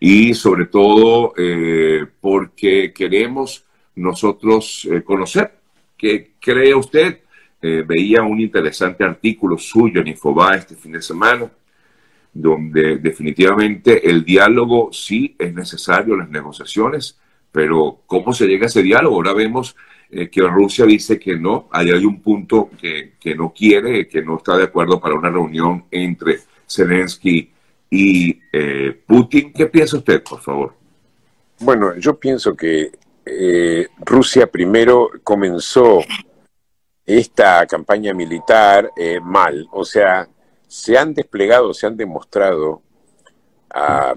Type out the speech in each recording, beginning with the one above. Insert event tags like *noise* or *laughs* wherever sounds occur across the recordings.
y sobre todo eh, porque queremos nosotros eh, conocer qué cree usted. Eh, veía un interesante artículo suyo en Infobae este fin de semana, donde definitivamente el diálogo sí es necesario, las negociaciones, pero ¿cómo se llega a ese diálogo? Ahora vemos que Rusia dice que no, ahí hay un punto que, que no quiere, que no está de acuerdo para una reunión entre Zelensky y eh, Putin. ¿Qué piensa usted, por favor? Bueno, yo pienso que eh, Rusia primero comenzó esta campaña militar eh, mal, o sea, se han desplegado, se han demostrado ah,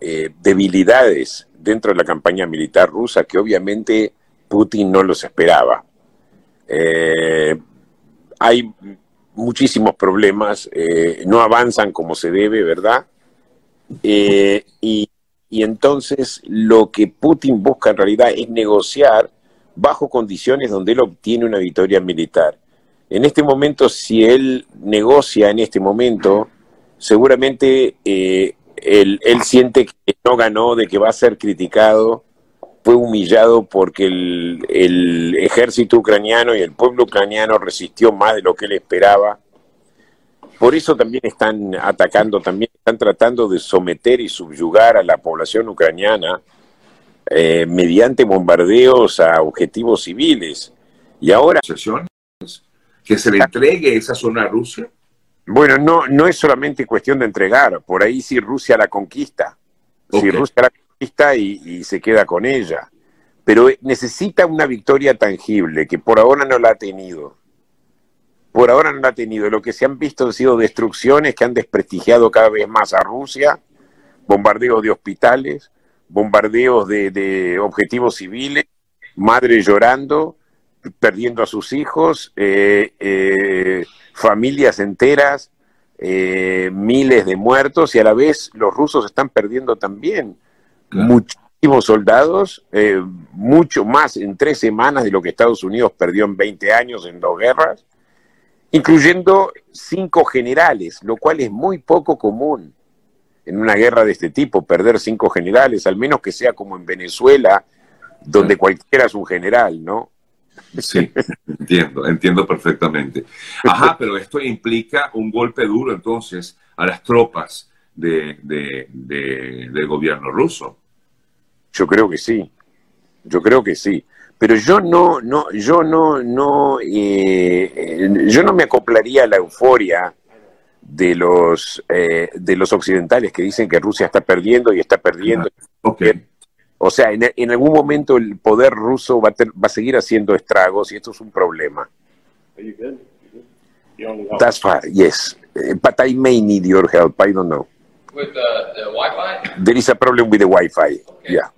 debilidades dentro de la campaña militar rusa que obviamente Putin no los esperaba. hay muchísimos problemas, eh, no avanzan como se debe, ¿verdad? Eh, y, entonces lo que Putin busca en realidad es negociar bajo condiciones donde él obtiene una victoria militar. En este momento, si él negocia en este momento, seguramente eh, él, él siente que no ganó, de que va a ser criticado, fue humillado porque el, ejército ucraniano y el pueblo ucraniano resistió más de lo que él esperaba. Por eso también están atacando, también están tratando de someter y subyugar a la población ucraniana eh, mediante bombardeos a objetivos civiles. Y ahora... ¿Que se le entregue esa zona a Rusia? Bueno, no, no es solamente cuestión de entregar, por ahí si Rusia la conquista. Si Rusia la y, se queda con ella. Pero necesita una victoria tangible, que por ahora no la ha tenido. Por ahora no la ha tenido. Lo que se han visto han sido destrucciones que han desprestigiado cada vez más a Rusia, bombardeos de hospitales, bombardeos de, objetivos civiles, madres llorando, perdiendo a sus hijos, eh, eh, familias enteras, eh, miles de muertos y a la vez los rusos están perdiendo también muchísimos soldados, mucho más en tres semanas de lo que Estados Unidos perdió en 20 años en dos guerras, incluyendo cinco generales, lo cual es muy poco común en una guerra de este tipo, perder cinco generales, al menos que sea como en Venezuela, donde cualquiera es un general, ¿no? Sí, entiendo, entiendo perfectamente. Ajá, *laughs* pero esto implica un golpe duro entonces a las tropas de, del gobierno ruso. Yo creo que sí, yo creo que sí. Pero yo no, no, yo no, no, eh, yo no me acoplaría a la euforia de los eh, de los occidentales que dicen que Rusia está perdiendo y está perdiendo. O sea, en, algún momento el poder ruso va a, va a seguir haciendo estragos y esto es un problema. That's fine, yes. Eh, but I may need your help. I don't know. With the, the Wi-Fi? There is a problem with the Wi-Fi. Yeah.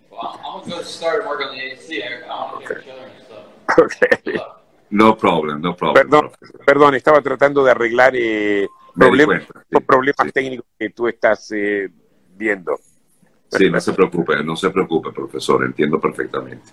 No problem, no problem. Perdón, perdón estaba tratando de arreglar eh, problemas, problemas técnicos que tú estás eh, viendo. Sí, no se preocupe, no se preocupe, profesor, entiendo perfectamente.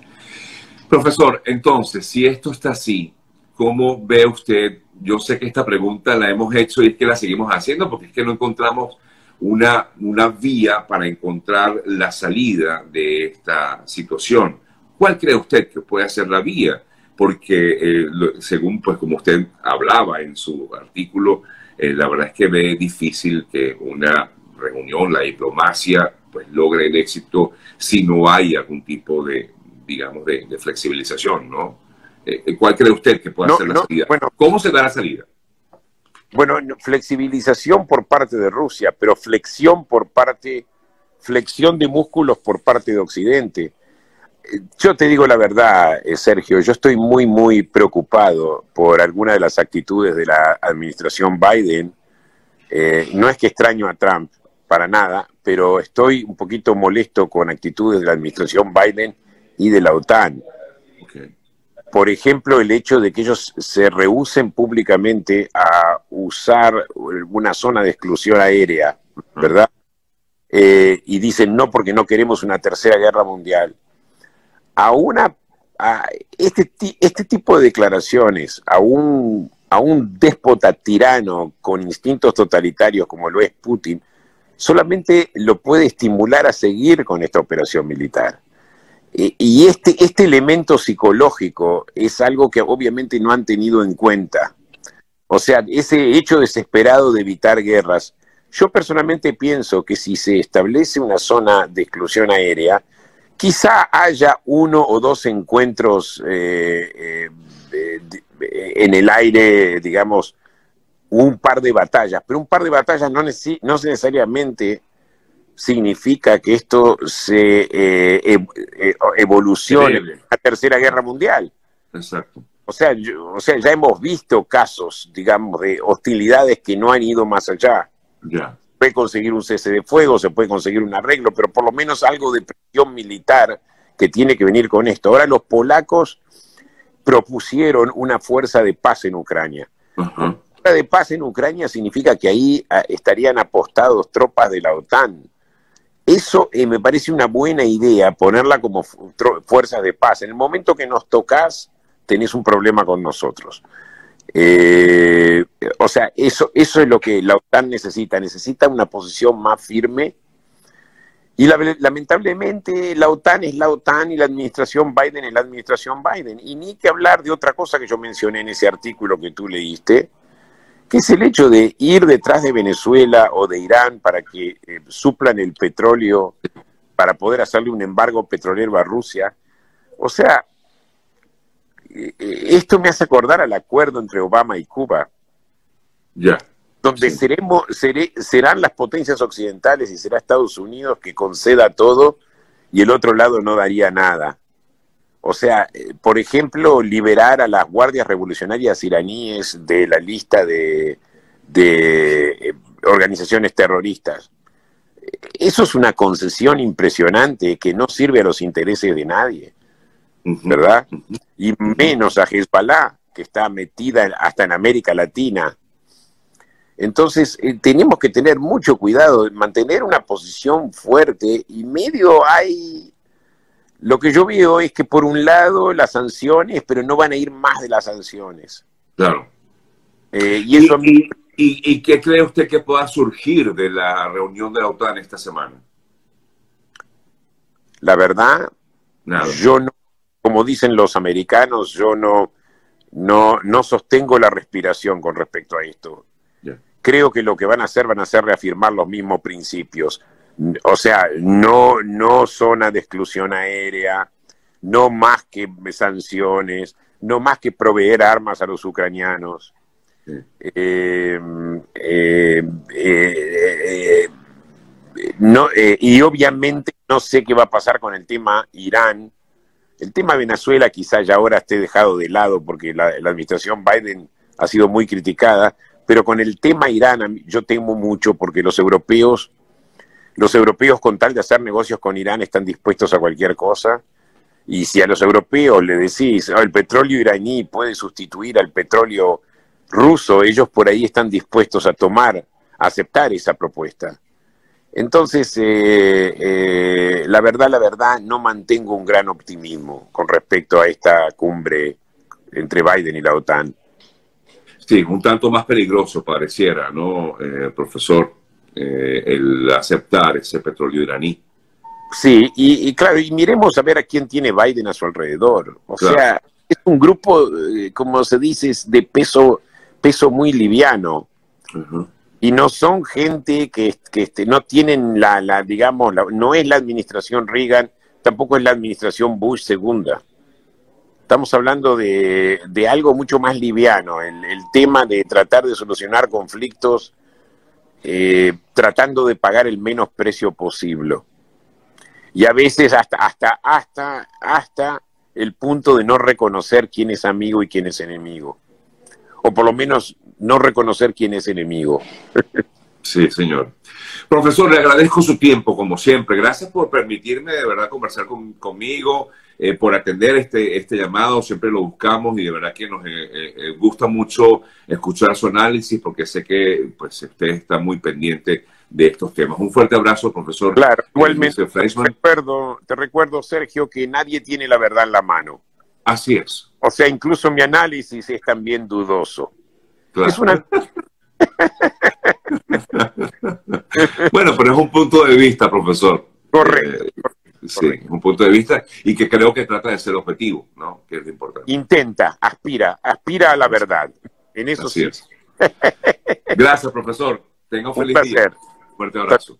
Profesor, entonces, si esto está así, ¿cómo ve usted? Yo sé que esta pregunta la hemos hecho y es que la seguimos haciendo porque es que no encontramos una, una vía para encontrar la salida de esta situación. ¿Cuál cree usted que puede ser la vía? Porque eh, según, pues como usted hablaba en su artículo, eh, la verdad es que ve difícil que una reunión, la diplomacia, pues logre el éxito si no hay algún tipo de, digamos, de, flexibilización, ¿no? Eh, ¿Cuál cree usted que puede ser la salida? ¿Cómo se da la salida? Bueno, flexibilización por parte de Rusia, pero flexión por parte, flexión de músculos por parte de Occidente. Yo te digo la verdad, eh, Sergio, yo estoy muy, muy preocupado por alguna de las actitudes de la administración Biden. Eh, no es que extraño a Trump, para nada, pero estoy un poquito molesto con actitudes de la administración Biden y de la OTAN por ejemplo, el hecho de que ellos se rehúsen públicamente a usar una zona de exclusión aérea, ¿verdad? Eh, y dicen no porque no queremos una tercera guerra mundial. A una este, este tipo de declaraciones a un, a un déspota tirano con instintos totalitarios como lo es Putin, solamente lo puede estimular a seguir con esta operación militar. Y este, este elemento psicológico es algo que obviamente no han tenido en cuenta. O sea, ese hecho desesperado de evitar guerras. Yo personalmente pienso que si se establece una zona de exclusión aérea, quizá haya uno o dos encuentros eh, eh, en el aire, digamos, un par de batallas, pero un par de batallas no, no necesariamente significa que esto se eh, evolucione a la Tercera Guerra Mundial. Exacto. O sea, o sea, ya hemos visto casos, digamos, de hostilidades que no han ido más allá. Ya. Se puede conseguir un cese de fuego, se puede conseguir un arreglo, pero por lo menos algo de presión militar que tiene que venir con esto. Ahora los polacos propusieron una fuerza de paz en Ucrania. Ajá. Fuerza de paz en Ucrania significa que ahí ah, estarían apostados tropas de la OTAN. Eso eh, me parece una buena idea, ponerla como fuerzas de paz. En el momento que nos tocas, tenés un problema con nosotros. Eh, o sea, eso, eso es lo que la OTAN necesita. Necesita una posición más firme. Y lamentablemente la OTAN es la OTAN y la administración Biden es la administración Biden. Y ni que hablar de otra cosa que yo mencioné en ese artículo que tú leíste, que es el hecho de ir detrás de Venezuela o de Irán para que eh, suplan el petróleo, para poder hacerle un embargo petrolero a Rusia. O sea, esto me hace acordar al acuerdo entre Obama y Cuba. Ya. Donde seremos, serán las potencias occidentales y será Estados Unidos que conceda todo y el otro lado no daría nada. O sea, eh, por ejemplo, liberar a las guardias revolucionarias iraníes de la lista de, eh, organizaciones terroristas. Eso es una concesión impresionante que no sirve a los intereses de nadie, ¿verdad? Y menos a Hezbollah, que está metida hasta en América Latina. Entonces, eh, tenemos que tener mucho cuidado, mantener una posición fuerte y medio hay lo que yo veo es que por un lado las sanciones, pero no van a ir más de las sanciones. Claro. Eh, y, eso y, qué cree usted que pueda surgir de la reunión de la OTAN esta semana? La verdad, yo no, como dicen los americanos, yo no, no, no sostengo la respiración con respecto a esto. Creo que lo que van a hacer van a ser reafirmar los mismos principios o sea, no, no zona de exclusión aérea, no más que sanciones, no más que proveer armas a los ucranianos. Eh, eh, eh, no, y obviamente no sé qué va a pasar con el tema Irán. El tema Venezuela quizá ya ahora esté dejado de lado porque la, la administración Biden ha sido muy criticada, pero con el tema Irán yo temo mucho porque los europeos los europeos con tal de hacer negocios con Irán están dispuestos a cualquier cosa. Y si a los europeos le decís, oh, el petróleo iraní puede sustituir al petróleo ruso, ellos por ahí están dispuestos a tomar, a aceptar esa propuesta. Entonces, eh, eh, la verdad, la verdad, no mantengo un gran optimismo con respecto a esta cumbre entre Biden y la OTAN. Sí, un tanto más peligroso pareciera, ¿no, eh, profesor? Eh, el aceptar ese petróleo iraní. Sí, y, claro, y miremos a ver a quién tiene Biden a su alrededor. O sea, es un grupo, eh, como se dice, de peso, peso muy liviano. Y no son gente que, que este, no tienen la, la digamos, no es la administración Reagan, tampoco es la administración Bush segunda. Estamos hablando de, de algo mucho más liviano, el, el tema de tratar de solucionar conflictos eh, tratando de pagar el menos precio posible. Y a veces hasta, hasta, hasta, hasta el punto de no reconocer quién es amigo y quién es enemigo. O por lo menos no reconocer quién es enemigo. *laughs* Sí, señor. Profesor, le agradezco su tiempo, como siempre. Gracias por permitirme de verdad conversar conmigo, eh, por atender este, este llamado. Siempre lo buscamos y de verdad que nos eh, eh, gusta mucho escuchar su análisis porque sé que pues, usted está muy pendiente de estos temas. Un fuerte abrazo, profesor. Claro, igualmente. Te recuerdo, te recuerdo, Sergio, que nadie tiene la verdad en la mano. Así es. O sea, incluso mi análisis es también dudoso. Es una *laughs* bueno, pero es un punto de vista, profesor. Correcto. Eh, sí, un punto de vista y que creo que trata de ser objetivo, ¿no? Que es lo importante. Intenta, aspira, aspira a la verdad. En eso Así sí. es. Gracias, profesor. Tenga un Un feliz día. placer. Fuerte abrazo.